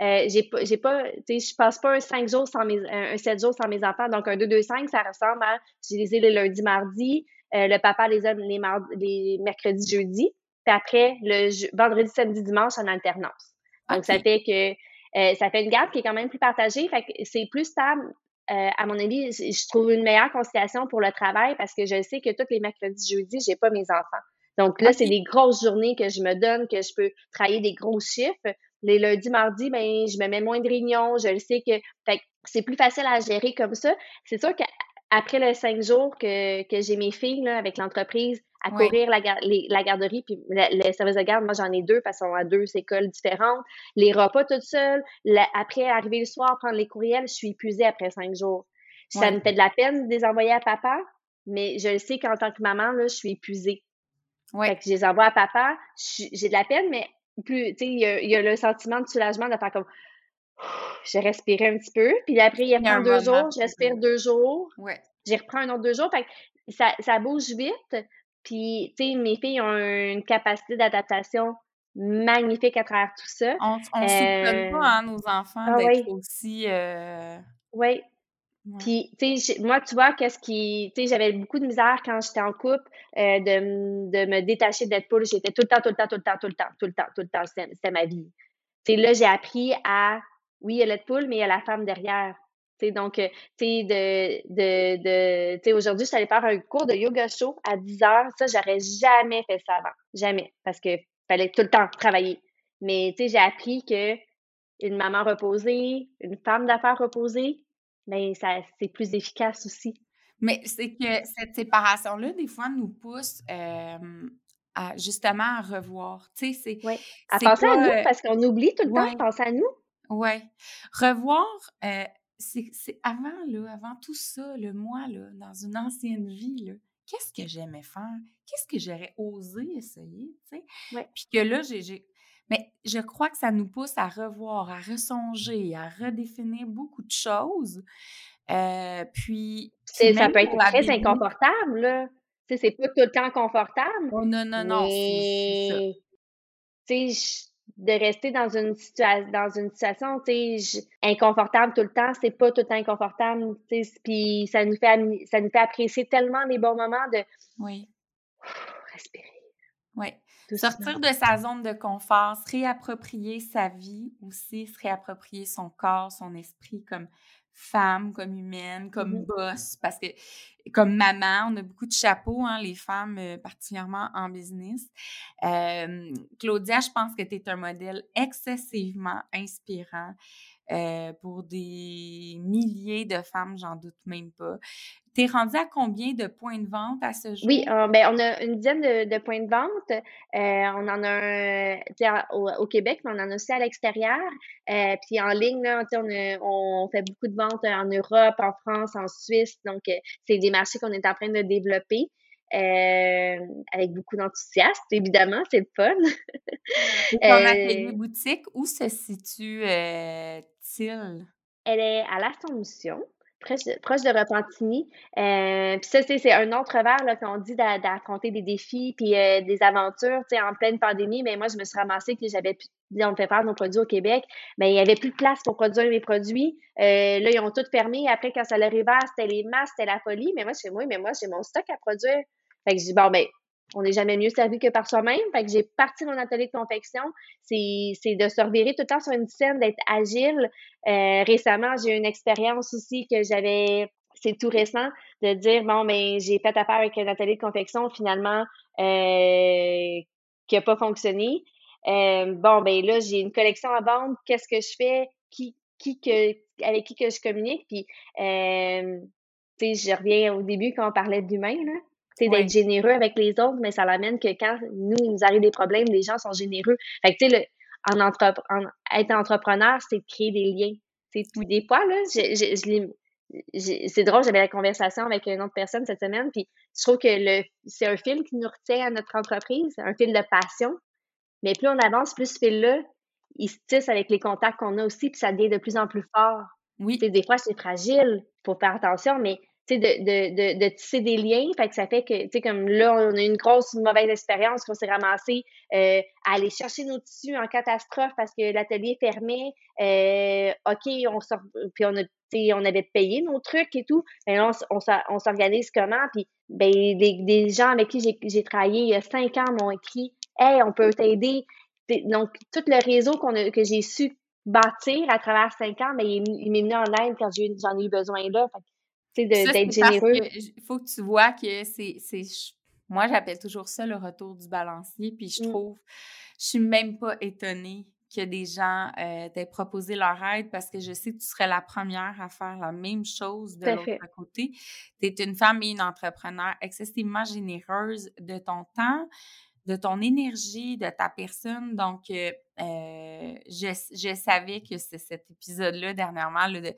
euh, j'ai pas, j'ai pas, je passe pas un 5 jours sans mes, un, 7 jours sans mes enfants. Donc, un 2-2-5, ça ressemble à, je les ai le lundi, mardi, euh, le papa les a les, les mercredis, jeudi. Puis après, le vendredi, samedi, dimanche en alternance. Donc, ça fait que, euh, ça fait une garde qui est quand même plus partagée. Fait que c'est plus stable euh, à mon avis, je trouve une meilleure conciliation pour le travail parce que je sais que tous les mercredis, jeudis, j'ai pas mes enfants. Donc là, c'est des grosses journées que je me donne, que je peux travailler des gros chiffres. Les lundis, mardis, ben, je me mets moins de réunions. Je le sais que, c'est plus facile à gérer comme ça. C'est sûr qu'après les cinq jours que, que j'ai mes filles là, avec l'entreprise, à courir la, la, garderie, puis les services de garde, moi j'en ai deux parce qu'on a deux écoles différentes. Les repas toutes seules. après, arriver le soir, prendre les courriels, je suis épuisée après cinq jours. Ça me fait de la peine de les envoyer à papa, mais je le sais qu'en tant que maman, là, je suis épuisée. Fait que je les envoie à papa, j'ai de la peine, mais plus, tu sais, il y, y a, le sentiment de soulagement de faire comme [SIGHS] je respirais un petit peu, puis après, il y a deux jours, je respire deux jours. Ouais. J'y reprends un autre deux jours. Fait que ça, ça bouge vite, puis, tu sais, mes filles ont une capacité d'adaptation magnifique à travers tout ça. On ne euh... pas, hein, nos enfants, ah d'être aussi... Euh... Oui. Puis, tu sais, moi, tu vois, qu'est-ce qui... Tu sais, j'avais beaucoup de misère quand j'étais en couple euh, de, de me détacher d'être poule. J'étais tout le temps, tout le temps, tout le temps, tout le temps, tout le temps, tout le temps. C'était ma vie. Tu sais, là, j'ai appris à... Oui, il y a le poule, mais il y a la femme derrière donc, euh, de, de, aujourd'hui, je suis allée faire un cours de yoga show à 10 heures. Ça, j'aurais jamais fait ça avant. Jamais. Parce que fallait tout le temps travailler. Mais, tu sais, j'ai appris que une maman reposée, une femme d'affaires reposée, ben, ça, c'est plus efficace aussi. Mais c'est que cette séparation-là, des fois, nous pousse à justement à revoir. Tu sais, c'est. Oui. À penser à nous, parce qu'on oublie tout le temps de penser à nous. Oui. Revoir, euh, c'est avant, là, avant tout ça, le moi, là, dans une ancienne vie, qu'est-ce que j'aimais faire? Qu'est-ce que j'aurais osé essayer, tu sais? Puis que là, j'ai... Mais je crois que ça nous pousse à revoir, à ressonger, à redéfinir beaucoup de choses. Euh, puis... ça peut être très inconfortable, là. Tu sais, c'est pas tout le temps confortable. Oh non, non, non, Tu sais, de rester dans une situation dans une situation inconfortable tout le temps. C'est pas tout inconfortable puis ça nous fait ça nous fait apprécier tellement les bons moments de oui. respirer. Oui Sortir de sa zone de confort, se réapproprier sa vie aussi, se réapproprier son corps, son esprit comme femme, comme humaine, comme mmh boss, parce que comme maman, on a beaucoup de chapeaux, hein, les femmes, euh, particulièrement en business. Claudia, je pense que tu es un modèle excessivement inspirant. Euh, pour des milliers de femmes, j'en doute même pas. Tu es rendu à combien de points de vente à ce jour? Oui, euh, ben, on a une dizaine de, points de vente. Euh, on en a un au, Québec, mais on en a aussi à l'extérieur. puis en ligne, là, on, on, fait beaucoup de ventes en Europe, en France, en Suisse. Donc, c'est des marchés qu'on est en train de développer. Avec beaucoup d'enthousiasme, évidemment, c'est le fun. [LAUGHS] Ton atelier boutique, où se situe elle est à l'Assomption, proche, proche de Repentigny. Euh, puis ça, c'est un autre là, qu'on dit d'affronter des défis puis euh, des aventures, en pleine pandémie. Mais moi, je me suis ramassée que j'avais plus on fait faire nos produits au Québec, mais il n'y avait plus de place pour produire mes produits. Euh, là, ils ont tout fermé. Après, quand ça l'arrivait, c'était les masques, c'était la folie. Mais moi, chez moi, mais moi, j'ai mon stock à produire. Fait que je dis, bon, ben, on n'est jamais mieux servi que par soi-même. Fait que j'ai parti mon atelier de confection. C'est de se revirer tout le temps sur une scène, d'être agile. Euh, récemment, j'ai eu une expérience aussi que j'avais, c'est tout récent, de dire, bon, ben, j'ai fait affaire avec un atelier de confection, finalement, euh, qui n'a pas fonctionné. Euh, bon, ben là, j'ai une collection à vendre. Qu'est-ce que je fais? Qui, qui que, avec qui que je communique? Puis, tu sais, je reviens au début quand on parlait d'humain, là c'est d'être généreux avec les autres, mais ça l'amène que quand nous, il nous arrive des problèmes, les gens sont généreux. Fait que, tu sais, en, être entrepreneur, c'est de créer des liens. C'est des fois, là, c'est drôle, j'avais la conversation avec une autre personne cette semaine, puis je trouve que le c'est un fil qui nous retient à notre entreprise, un fil de passion. Mais plus on avance, plus ce fil-là, il se tisse avec les contacts qu'on a aussi, puis ça devient de plus en plus fort. Oui. des fois, c'est fragile, faut faire attention, mais de, de, de, tisser des liens. Fait que ça fait que, tu sais, comme là, on a une grosse mauvaise expérience qu'on s'est ramassé euh, à aller chercher nos tissus en catastrophe parce que l'atelier fermait. Euh, OK, on sort, puis on a on avait payé nos trucs et tout. Mais on, on s'organise comment? Puis, ben, des gens avec qui j'ai travaillé il y a cinq ans m'ont écrit Hey, on peut t'aider. Donc, tout le réseau qu'on que j'ai su bâtir à travers cinq ans, ben, il, il m'est venu en aide quand j'en ai, eu besoin là d'être généreux. Il faut que tu vois que c'est. Moi, j'appelle toujours ça le retour du balancier. Puis je mmh. trouve, je suis même pas étonnée que des gens euh, t'aient proposé leur aide parce que je sais que tu serais la première à faire la même chose de l'autre côté. Tu es une femme et une entrepreneur excessivement généreuse de ton temps, de ton énergie, de ta personne. Donc, euh, euh, je, je, savais que c'est cet épisode-là, dernièrement, là, de,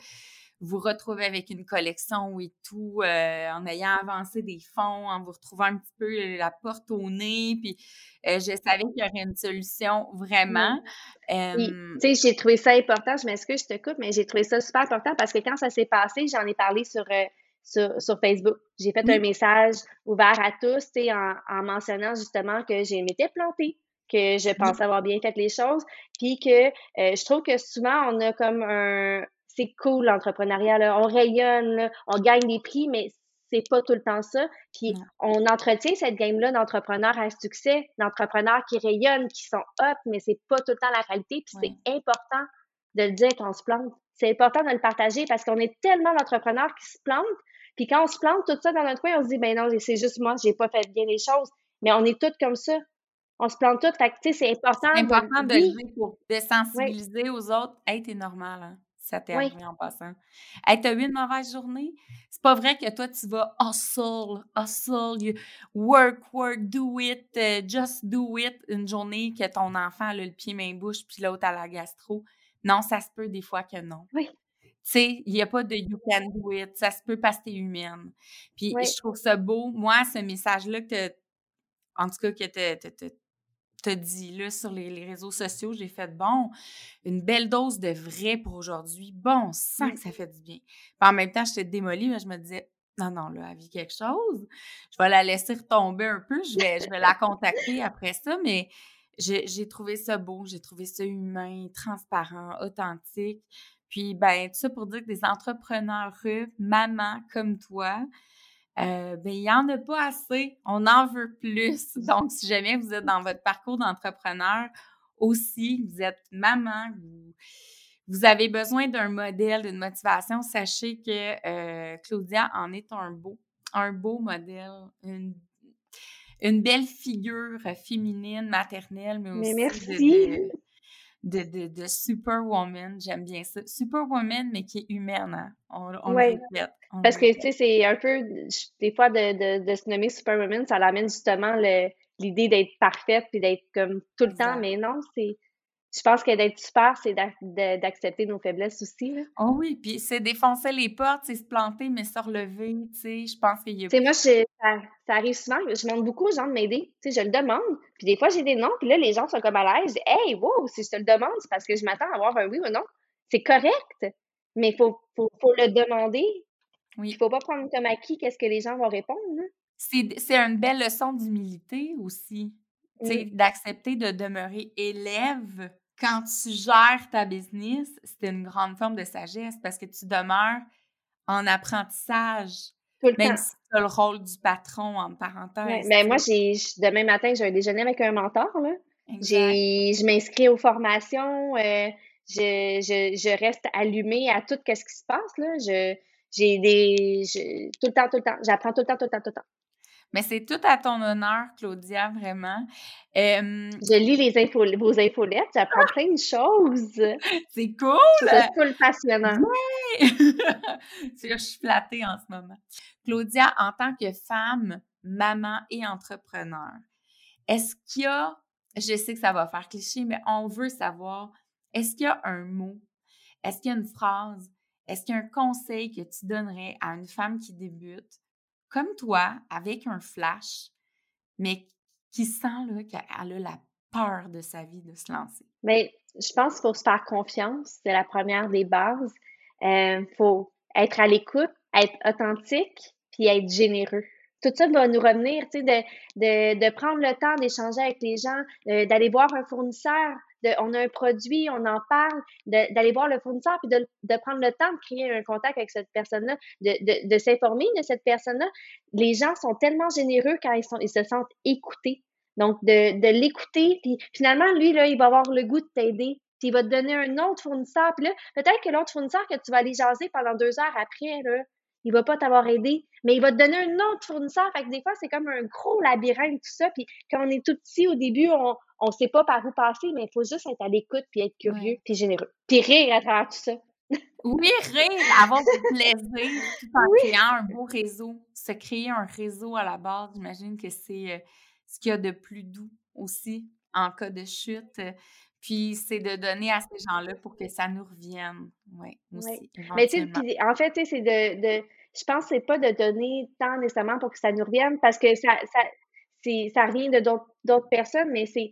vous retrouvez avec une collection et tout, euh, en ayant avancé des fonds, en vous retrouvant un petit peu la porte au nez, puis euh, je savais qu'il y aurait une solution vraiment. tu sais, j'ai trouvé ça important, je m'excuse, je te coupe, mais j'ai trouvé ça super important parce que quand ça s'est passé, j'en ai parlé sur, euh, sur, sur, Facebook. J'ai fait un message ouvert à tous, tu sais, en, en, mentionnant justement que j'ai m'étais plantée que je pense avoir bien fait les choses, puis que je trouve que souvent on a comme un, c'est cool l'entrepreneuriat, on rayonne, on gagne des prix, mais c'est pas tout le temps ça. Puis on entretient cette game-là d'entrepreneurs à succès, d'entrepreneurs qui rayonnent, qui sont hot, mais c'est pas tout le temps la réalité. Puis c'est important de le dire quand on se plante. C'est important de le partager parce qu'on est tellement d'entrepreneurs qui se plantent. Puis quand on se plante tout ça dans notre coin, on se dit ben non, c'est juste moi, j'ai pas fait bien les choses. Mais on est toutes comme ça. On se plante toutes. Fait que, c'est important. C'est important de, le pour de sensibiliser aux autres. Hey, t'es normal. Hein? Ça t'est arrivé en passant. Hey, t'as eu une mauvaise journée? C'est pas vrai que toi, tu vas hustle, hustle, work, work, do it, euh, just do it, une journée que ton enfant a le pied main bouche puis l'autre à la gastro. Non, ça se peut des fois que non. Oui. Tu sais, il n'y a pas de you can do it. Ça se peut parce que t'es humaine. Puis je trouve ça beau. Moi, ce message-là que en tout cas, que tu te dit là sur les, réseaux sociaux, j'ai fait bon, une belle dose de vrai pour aujourd'hui. Bon, sans que ça fait du bien. en même temps, j'étais démolie, mais je me disais, non, non, là, elle vit quelque chose. Je vais la laisser retomber un peu. Je vais, je vais la contacter après ça, mais j'ai trouvé ça beau, j'ai trouvé ça humain, transparent, authentique. Puis, ben, tout ça pour dire que des entrepreneurs, mamans comme toi, euh, ben, il n'y en a pas assez. On en veut plus. [LAUGHS] Donc, si jamais vous êtes dans votre parcours d'entrepreneur aussi, vous êtes maman, vous, vous avez besoin d'un modèle, d'une motivation, sachez que euh, Claudia en est un beau, un beau modèle, une, une belle figure féminine, maternelle, mais aussi merci de, de, de superwoman. J'aime bien ça. Superwoman, mais qui est humaine. Hein? On, on le répète. Parce que, tu sais, c'est un peu, des fois, de, de, de se nommer superwoman, ça l'amène justement l'idée d'être parfaite puis d'être comme tout le temps. Mais non, c'est je pense que d'être super, c'est d'accepter nos faiblesses aussi. Oh oui, puis c'est défoncer les portes, c'est se planter, mais se relever, tu sais, je pense qu'il y a... Tu sais, moi, ça, arrive souvent, je demande beaucoup aux gens de m'aider, tu sais, je le demande, puis des fois, j'ai des noms, puis là, les gens sont comme à l'aise, Hey, wow, si je te le demande, c'est parce que je m'attends à avoir un oui ou non. C'est correct, mais il faut, faut, faut, le demander. Oui. Il faut pas prendre comme acquis qu'est-ce que les gens vont répondre. C'est une belle leçon d'humilité aussi d'accepter de demeurer élève quand tu gères ta business, c'est une grande forme de sagesse parce que tu demeures en apprentissage. même si tu as le rôle du patron, en parenthèse. mais moi, j'ai demain matin, j'ai un déjeuner avec un mentor. Là. Je m'inscris aux formations. Euh, je, je, je, reste allumée à tout ce qui se passe. Là. Je, j'ai des. tout le temps, tout le temps. J'apprends tout le temps, tout le temps, tout le temps. Mais c'est tout à ton honneur, Claudia, vraiment. je lis les infos, vos infolettes, j'apprends ah! plein de choses. C'est cool! [LAUGHS] C'est cool, passionnant. Oui! je suis flattée en ce moment. Claudia, en tant que femme, maman et entrepreneur, est-ce qu'il y a, je sais que ça va faire cliché, mais on veut savoir, est-ce qu'il y a un mot, est-ce qu'il y a une phrase, est-ce qu'il y a un conseil que tu donnerais à une femme qui débute comme toi, avec un flash, mais qui sent qu'elle a la peur de sa vie de se lancer? Mais je pense qu'il faut se faire confiance. C'est la première des bases. Il euh, faut être à l'écoute, être authentique, puis être généreux. Tout ça va nous revenir, tu sais, de, prendre le temps d'échanger avec les gens, euh, d'aller voir un fournisseur, on a un produit, on en parle, d'aller voir le fournisseur, puis de, prendre le temps de créer un contact avec cette personne-là, de, s'informer de cette personne-là. Les gens sont tellement généreux quand ils, sont, ils se sentent écoutés. Donc, de, de l'écouter, puis finalement, lui, là, il va avoir le goût de t'aider, puis il va te donner un autre fournisseur, puis là, peut-être que l'autre fournisseur que tu vas aller jaser pendant deux heures après, là, il va pas t'avoir aidé, mais il va te donner un autre fournisseur. Fait que des fois, c'est comme un gros labyrinthe, tout ça. Puis quand on est tout petit, au début, on on sait pas par où passer, mais il faut juste être à l'écoute, puis être curieux, puis généreux. Puis rire à travers tout ça. oui, rire, avoir du plaisir, tout en créant un beau réseau. Se créer un réseau à la base, j'imagine que c'est euh, ce qu'il y a de plus doux aussi en cas de chute. Puis c'est de donner à ces gens-là pour que ça nous revienne. Oui, aussi. Mais tu sais, en fait, c'est de, de, Je pense que c'est pas de donner tant nécessairement pour que ça nous revienne parce que ça, ça, ça revient de d'autres personnes, mais c'est.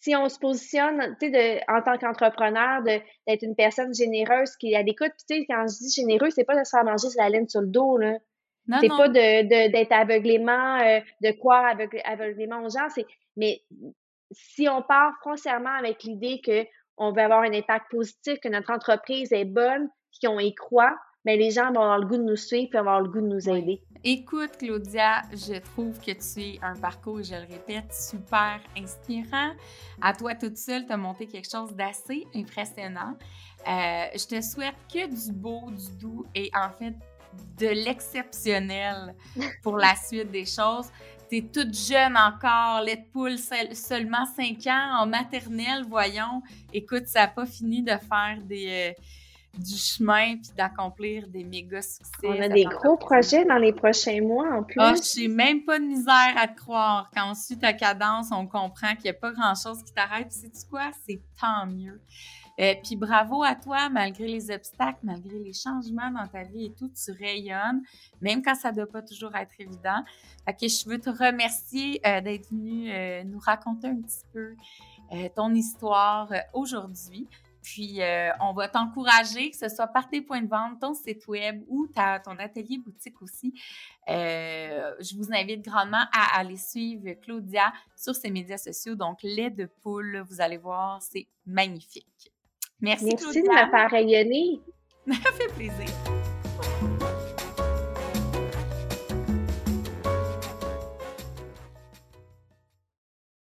Si on se positionne de, en tant qu'entrepreneur, d'être une personne généreuse qui a l'écoute, tu sais, quand je dis généreux, c'est pas de se faire manger la laine sur le dos, là. C'est pas de, d'être aveuglément, euh, de croire aveuglément aux gens. C'est, mais si on part foncièrement avec l'idée qu'on veut avoir un impact positif, que notre entreprise est bonne, qu'on y croit, mais les gens vont avoir le goût de nous suivre et avoir le goût de nous aider. Écoute, Claudia, je trouve que tu es un parcours, je le répète, super inspirant. À toi toute seule, tu as monté quelque chose d'assez impressionnant. Euh, je te souhaite que du beau, du doux et en fait de l'exceptionnel pour la [LAUGHS] suite des choses. Tu es toute jeune encore, Poule, seulement 5 ans, en maternelle, voyons. Écoute, ça n'a pas fini de faire des... Euh, du chemin puis d'accomplir des méga succès. On a des gros projets dans les prochains mois en plus. Ah, je n'ai même pas de misère à te croire. Quand on suit ta cadence, on comprend qu'il n'y a pas grand-chose qui t'arrête. Puis sais-tu quoi? C'est tant mieux. Euh, puis bravo à toi, malgré les obstacles, malgré les changements dans ta vie et tout, tu rayonnes, même quand ça ne doit pas toujours être évident. Fait que je veux te remercier euh, d'être venu euh, nous raconter un petit peu ton histoire aujourd'hui. Puis, euh, on va t'encourager, que ce soit par tes points de vente, ton site web ou ta, ton atelier boutique aussi. Euh, je vous invite grandement à aller suivre Claudia sur ses médias sociaux. Donc, lait de poule, vous allez voir, c'est magnifique. Merci, Merci de me faire rayonner. [LAUGHS] Ça fait plaisir.